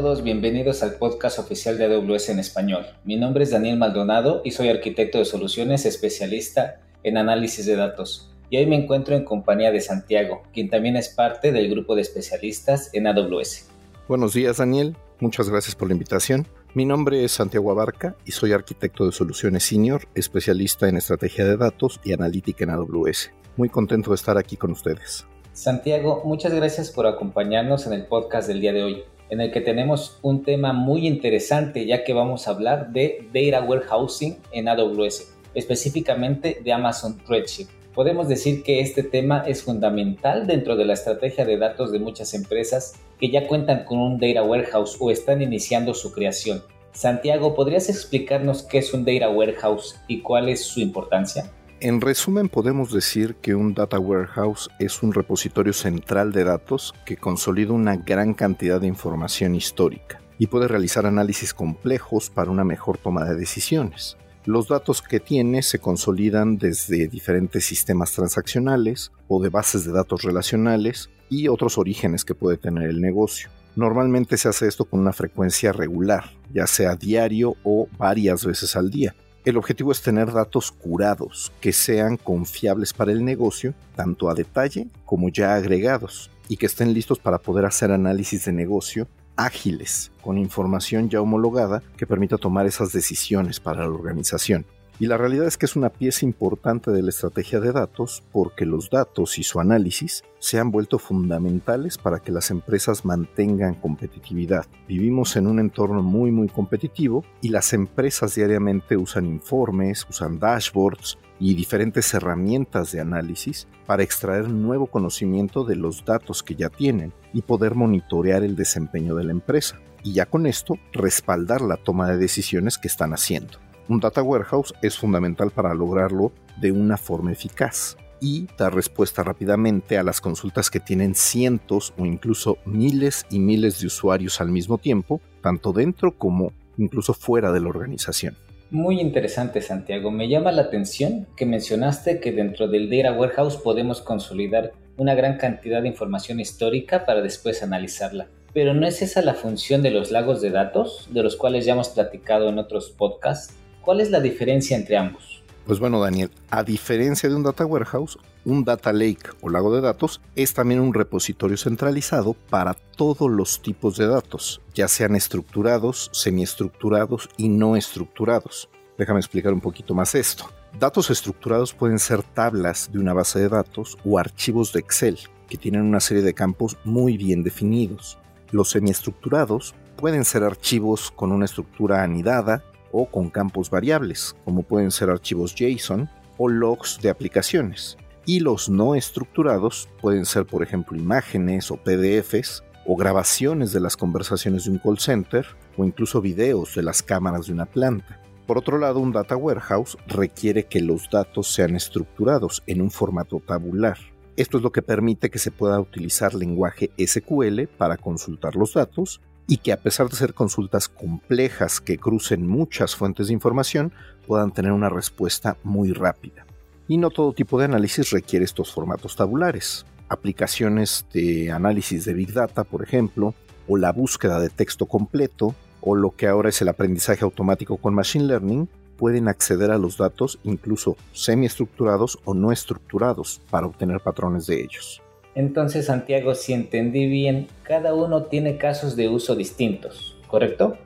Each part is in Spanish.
todos, bienvenidos al podcast oficial de AWS en español. Mi nombre es Daniel Maldonado y soy arquitecto de soluciones especialista en análisis de datos. Y hoy me encuentro en compañía de Santiago, quien también es parte del grupo de especialistas en AWS. Buenos días Daniel, muchas gracias por la invitación. Mi nombre es Santiago Abarca y soy arquitecto de soluciones senior, especialista en estrategia de datos y analítica en AWS. Muy contento de estar aquí con ustedes. Santiago, muchas gracias por acompañarnos en el podcast del día de hoy en el que tenemos un tema muy interesante ya que vamos a hablar de Data Warehousing en AWS, específicamente de Amazon Redshift. Podemos decir que este tema es fundamental dentro de la estrategia de datos de muchas empresas que ya cuentan con un Data Warehouse o están iniciando su creación. Santiago, ¿podrías explicarnos qué es un Data Warehouse y cuál es su importancia? En resumen, podemos decir que un Data Warehouse es un repositorio central de datos que consolida una gran cantidad de información histórica y puede realizar análisis complejos para una mejor toma de decisiones. Los datos que tiene se consolidan desde diferentes sistemas transaccionales o de bases de datos relacionales y otros orígenes que puede tener el negocio. Normalmente se hace esto con una frecuencia regular, ya sea diario o varias veces al día. El objetivo es tener datos curados, que sean confiables para el negocio, tanto a detalle como ya agregados, y que estén listos para poder hacer análisis de negocio ágiles, con información ya homologada que permita tomar esas decisiones para la organización. Y la realidad es que es una pieza importante de la estrategia de datos porque los datos y su análisis se han vuelto fundamentales para que las empresas mantengan competitividad. Vivimos en un entorno muy muy competitivo y las empresas diariamente usan informes, usan dashboards y diferentes herramientas de análisis para extraer nuevo conocimiento de los datos que ya tienen y poder monitorear el desempeño de la empresa. Y ya con esto respaldar la toma de decisiones que están haciendo. Un data warehouse es fundamental para lograrlo de una forma eficaz y dar respuesta rápidamente a las consultas que tienen cientos o incluso miles y miles de usuarios al mismo tiempo, tanto dentro como incluso fuera de la organización. Muy interesante, Santiago. Me llama la atención que mencionaste que dentro del Data Warehouse podemos consolidar una gran cantidad de información histórica para después analizarla. Pero ¿no es esa la función de los lagos de datos, de los cuales ya hemos platicado en otros podcasts? ¿Cuál es la diferencia entre ambos? Pues bueno, Daniel, a diferencia de un data warehouse, un data lake o lago de datos es también un repositorio centralizado para todos los tipos de datos, ya sean estructurados, semiestructurados y no estructurados. Déjame explicar un poquito más esto. Datos estructurados pueden ser tablas de una base de datos o archivos de Excel que tienen una serie de campos muy bien definidos. Los semiestructurados pueden ser archivos con una estructura anidada o con campos variables, como pueden ser archivos JSON o logs de aplicaciones. Y los no estructurados pueden ser, por ejemplo, imágenes o PDFs o grabaciones de las conversaciones de un call center o incluso videos de las cámaras de una planta. Por otro lado, un data warehouse requiere que los datos sean estructurados en un formato tabular. Esto es lo que permite que se pueda utilizar lenguaje SQL para consultar los datos y que a pesar de ser consultas complejas que crucen muchas fuentes de información, puedan tener una respuesta muy rápida. Y no todo tipo de análisis requiere estos formatos tabulares. Aplicaciones de análisis de Big Data, por ejemplo, o la búsqueda de texto completo, o lo que ahora es el aprendizaje automático con Machine Learning, pueden acceder a los datos incluso semiestructurados o no estructurados para obtener patrones de ellos. Entonces, Santiago, si entendí bien, cada uno tiene casos de uso distintos, ¿correcto?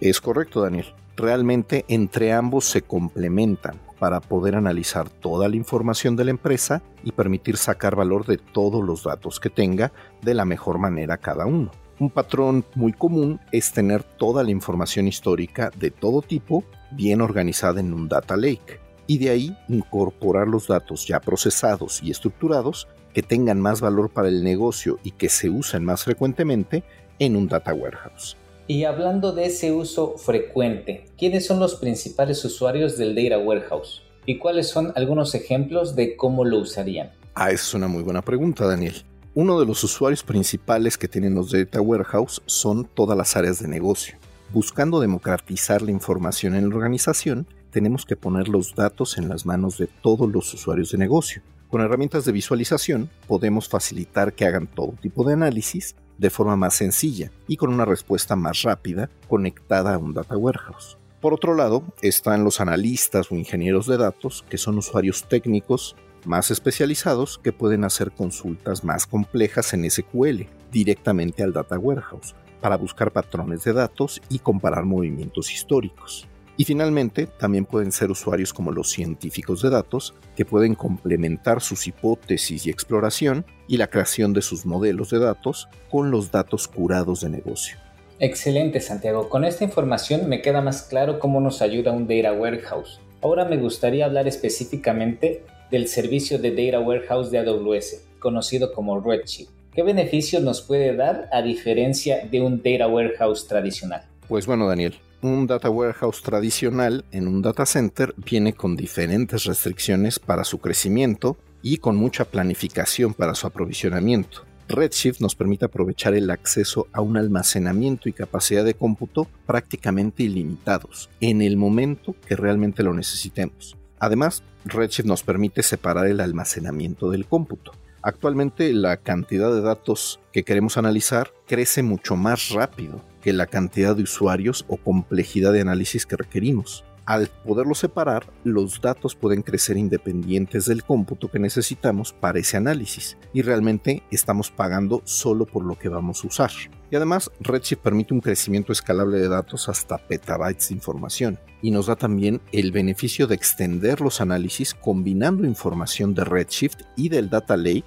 Es correcto, Daniel. Realmente entre ambos se complementan para poder analizar toda la información de la empresa y permitir sacar valor de todos los datos que tenga de la mejor manera cada uno. Un patrón muy común es tener toda la información histórica de todo tipo bien organizada en un data lake y de ahí incorporar los datos ya procesados y estructurados que tengan más valor para el negocio y que se usen más frecuentemente en un data warehouse. Y hablando de ese uso frecuente, ¿quiénes son los principales usuarios del data warehouse? ¿Y cuáles son algunos ejemplos de cómo lo usarían? Ah, esa es una muy buena pregunta, Daniel. Uno de los usuarios principales que tienen los data warehouse son todas las áreas de negocio. Buscando democratizar la información en la organización, tenemos que poner los datos en las manos de todos los usuarios de negocio. Con herramientas de visualización podemos facilitar que hagan todo tipo de análisis de forma más sencilla y con una respuesta más rápida conectada a un data warehouse. Por otro lado, están los analistas o ingenieros de datos, que son usuarios técnicos más especializados que pueden hacer consultas más complejas en SQL directamente al data warehouse para buscar patrones de datos y comparar movimientos históricos. Y finalmente, también pueden ser usuarios como los científicos de datos, que pueden complementar sus hipótesis y exploración y la creación de sus modelos de datos con los datos curados de negocio. Excelente, Santiago. Con esta información me queda más claro cómo nos ayuda un Data Warehouse. Ahora me gustaría hablar específicamente del servicio de Data Warehouse de AWS, conocido como Redshift. ¿Qué beneficios nos puede dar a diferencia de un Data Warehouse tradicional? Pues bueno, Daniel, un data warehouse tradicional en un data center viene con diferentes restricciones para su crecimiento y con mucha planificación para su aprovisionamiento. Redshift nos permite aprovechar el acceso a un almacenamiento y capacidad de cómputo prácticamente ilimitados en el momento que realmente lo necesitemos. Además, Redshift nos permite separar el almacenamiento del cómputo. Actualmente la cantidad de datos que queremos analizar crece mucho más rápido que la cantidad de usuarios o complejidad de análisis que requerimos. Al poderlo separar, los datos pueden crecer independientes del cómputo que necesitamos para ese análisis y realmente estamos pagando solo por lo que vamos a usar. Y además, Redshift permite un crecimiento escalable de datos hasta petabytes de información y nos da también el beneficio de extender los análisis combinando información de Redshift y del Data Lake,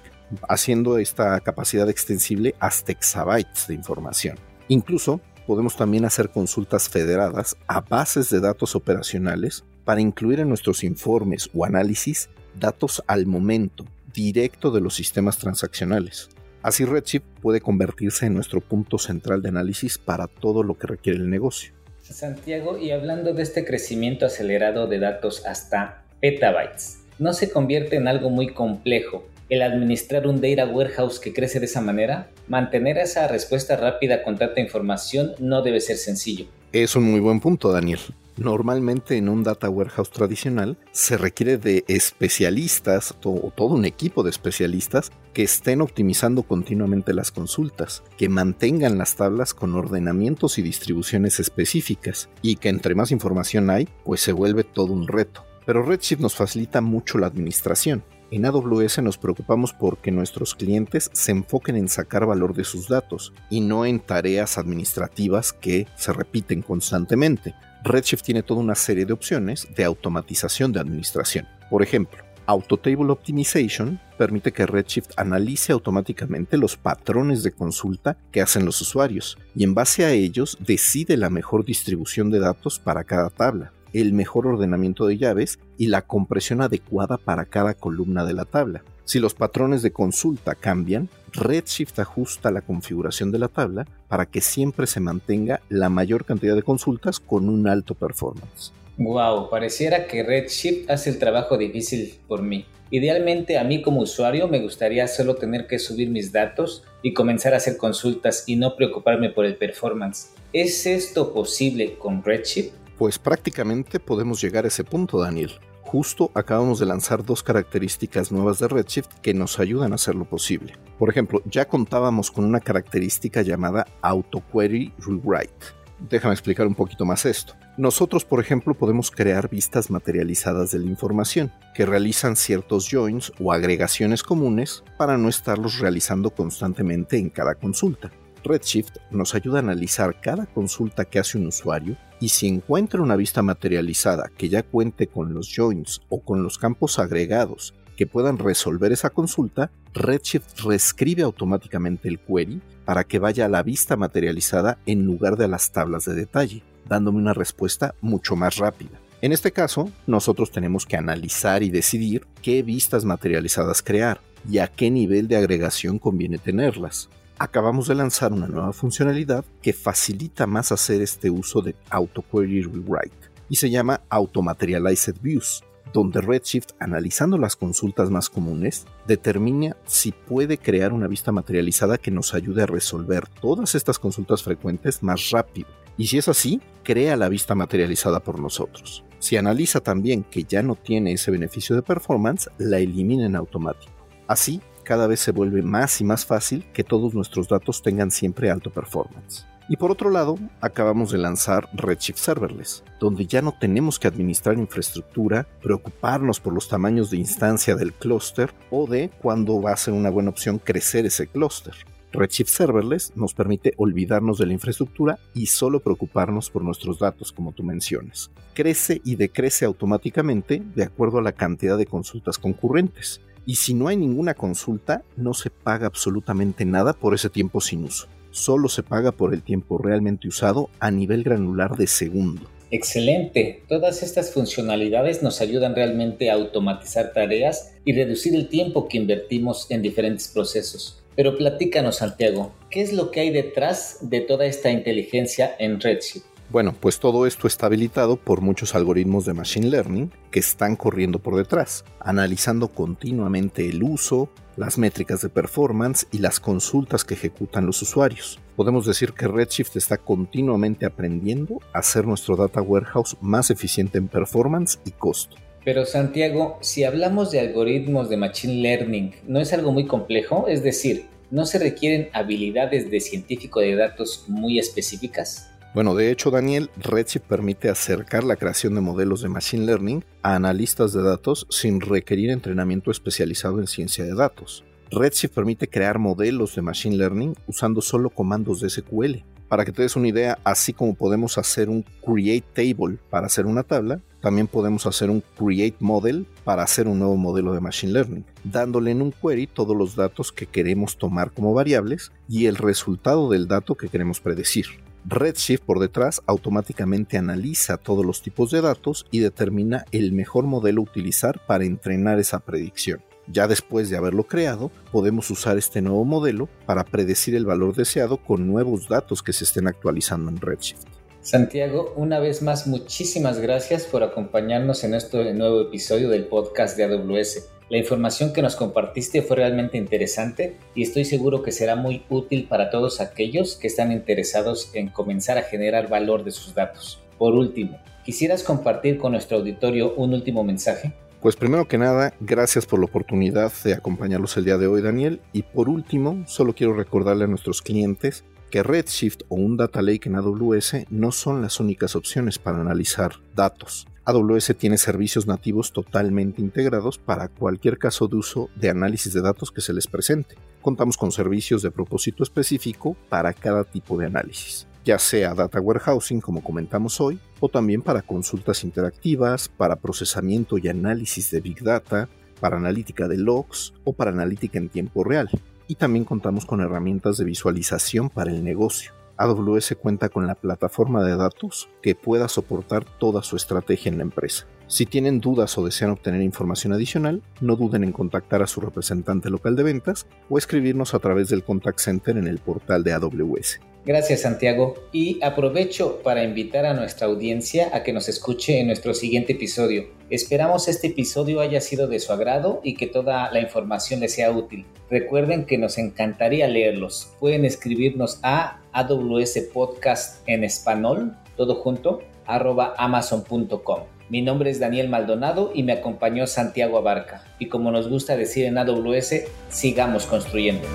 haciendo esta capacidad extensible hasta exabytes de información. Incluso podemos también hacer consultas federadas a bases de datos operacionales para incluir en nuestros informes o análisis datos al momento, directo de los sistemas transaccionales. Así Redshift puede convertirse en nuestro punto central de análisis para todo lo que requiere el negocio. Santiago, y hablando de este crecimiento acelerado de datos hasta petabytes, ¿no se convierte en algo muy complejo el administrar un data warehouse que crece de esa manera, mantener esa respuesta rápida con tanta información no debe ser sencillo. Es un muy buen punto, Daniel. Normalmente en un data warehouse tradicional se requiere de especialistas o todo un equipo de especialistas que estén optimizando continuamente las consultas, que mantengan las tablas con ordenamientos y distribuciones específicas y que entre más información hay, pues se vuelve todo un reto. Pero Redshift nos facilita mucho la administración en AWS nos preocupamos porque nuestros clientes se enfoquen en sacar valor de sus datos y no en tareas administrativas que se repiten constantemente. Redshift tiene toda una serie de opciones de automatización de administración. Por ejemplo, Autotable Optimization permite que Redshift analice automáticamente los patrones de consulta que hacen los usuarios y en base a ellos decide la mejor distribución de datos para cada tabla el mejor ordenamiento de llaves y la compresión adecuada para cada columna de la tabla. Si los patrones de consulta cambian, Redshift ajusta la configuración de la tabla para que siempre se mantenga la mayor cantidad de consultas con un alto performance. Wow, pareciera que Redshift hace el trabajo difícil por mí. Idealmente a mí como usuario me gustaría solo tener que subir mis datos y comenzar a hacer consultas y no preocuparme por el performance. ¿Es esto posible con Redshift? Pues prácticamente podemos llegar a ese punto, Daniel. Justo acabamos de lanzar dos características nuevas de Redshift que nos ayudan a hacerlo posible. Por ejemplo, ya contábamos con una característica llamada Auto Query Rewrite. Déjame explicar un poquito más esto. Nosotros, por ejemplo, podemos crear vistas materializadas de la información, que realizan ciertos joins o agregaciones comunes para no estarlos realizando constantemente en cada consulta. Redshift nos ayuda a analizar cada consulta que hace un usuario y si encuentra una vista materializada que ya cuente con los joins o con los campos agregados que puedan resolver esa consulta, Redshift reescribe automáticamente el query para que vaya a la vista materializada en lugar de a las tablas de detalle, dándome una respuesta mucho más rápida. En este caso, nosotros tenemos que analizar y decidir qué vistas materializadas crear y a qué nivel de agregación conviene tenerlas acabamos de lanzar una nueva funcionalidad que facilita más hacer este uso de Auto Query Rewrite y se llama Automaterialized Views, donde Redshift, analizando las consultas más comunes, determina si puede crear una vista materializada que nos ayude a resolver todas estas consultas frecuentes más rápido. Y si es así, crea la vista materializada por nosotros. Si analiza también que ya no tiene ese beneficio de performance, la elimina en automático. Así, cada vez se vuelve más y más fácil que todos nuestros datos tengan siempre alto performance. Y por otro lado, acabamos de lanzar Redshift Serverless, donde ya no tenemos que administrar infraestructura, preocuparnos por los tamaños de instancia del clúster o de cuándo va a ser una buena opción crecer ese clúster. Redshift Serverless nos permite olvidarnos de la infraestructura y solo preocuparnos por nuestros datos, como tú mencionas. Crece y decrece automáticamente de acuerdo a la cantidad de consultas concurrentes. Y si no hay ninguna consulta, no se paga absolutamente nada por ese tiempo sin uso solo se paga por el tiempo realmente usado a nivel granular de segundo. Excelente. Todas estas funcionalidades nos ayudan realmente a automatizar tareas y reducir el tiempo que invertimos en diferentes procesos. Pero platícanos, Santiago, ¿qué es lo que hay detrás de toda esta inteligencia en Redshift? Bueno, pues todo esto está habilitado por muchos algoritmos de Machine Learning que están corriendo por detrás, analizando continuamente el uso, las métricas de performance y las consultas que ejecutan los usuarios. Podemos decir que Redshift está continuamente aprendiendo a hacer nuestro data warehouse más eficiente en performance y costo. Pero Santiago, si hablamos de algoritmos de Machine Learning, ¿no es algo muy complejo? Es decir, ¿no se requieren habilidades de científico de datos muy específicas? Bueno, de hecho, Daniel, Redshift permite acercar la creación de modelos de Machine Learning a analistas de datos sin requerir entrenamiento especializado en ciencia de datos. Redshift permite crear modelos de Machine Learning usando solo comandos de SQL. Para que te des una idea, así como podemos hacer un Create Table para hacer una tabla, también podemos hacer un Create Model para hacer un nuevo modelo de Machine Learning, dándole en un query todos los datos que queremos tomar como variables y el resultado del dato que queremos predecir. Redshift por detrás automáticamente analiza todos los tipos de datos y determina el mejor modelo utilizar para entrenar esa predicción. Ya después de haberlo creado, podemos usar este nuevo modelo para predecir el valor deseado con nuevos datos que se estén actualizando en Redshift. Santiago, una vez más, muchísimas gracias por acompañarnos en este nuevo episodio del podcast de AWS. La información que nos compartiste fue realmente interesante y estoy seguro que será muy útil para todos aquellos que están interesados en comenzar a generar valor de sus datos. Por último, ¿quisieras compartir con nuestro auditorio un último mensaje? Pues primero que nada, gracias por la oportunidad de acompañarlos el día de hoy, Daniel. Y por último, solo quiero recordarle a nuestros clientes que Redshift o un Data Lake en AWS no son las únicas opciones para analizar datos. AWS tiene servicios nativos totalmente integrados para cualquier caso de uso de análisis de datos que se les presente. Contamos con servicios de propósito específico para cada tipo de análisis, ya sea data warehousing como comentamos hoy, o también para consultas interactivas, para procesamiento y análisis de big data, para analítica de logs o para analítica en tiempo real. Y también contamos con herramientas de visualización para el negocio AWS cuenta con la plataforma de datos que pueda soportar toda su estrategia en la empresa. Si tienen dudas o desean obtener información adicional, no duden en contactar a su representante local de ventas o escribirnos a través del contact center en el portal de AWS. Gracias Santiago y aprovecho para invitar a nuestra audiencia a que nos escuche en nuestro siguiente episodio. Esperamos este episodio haya sido de su agrado y que toda la información les sea útil. Recuerden que nos encantaría leerlos. Pueden escribirnos a AWS Podcast en español, todo junto, arroba amazon.com. Mi nombre es Daniel Maldonado y me acompañó Santiago Abarca. Y como nos gusta decir en AWS, sigamos construyendo.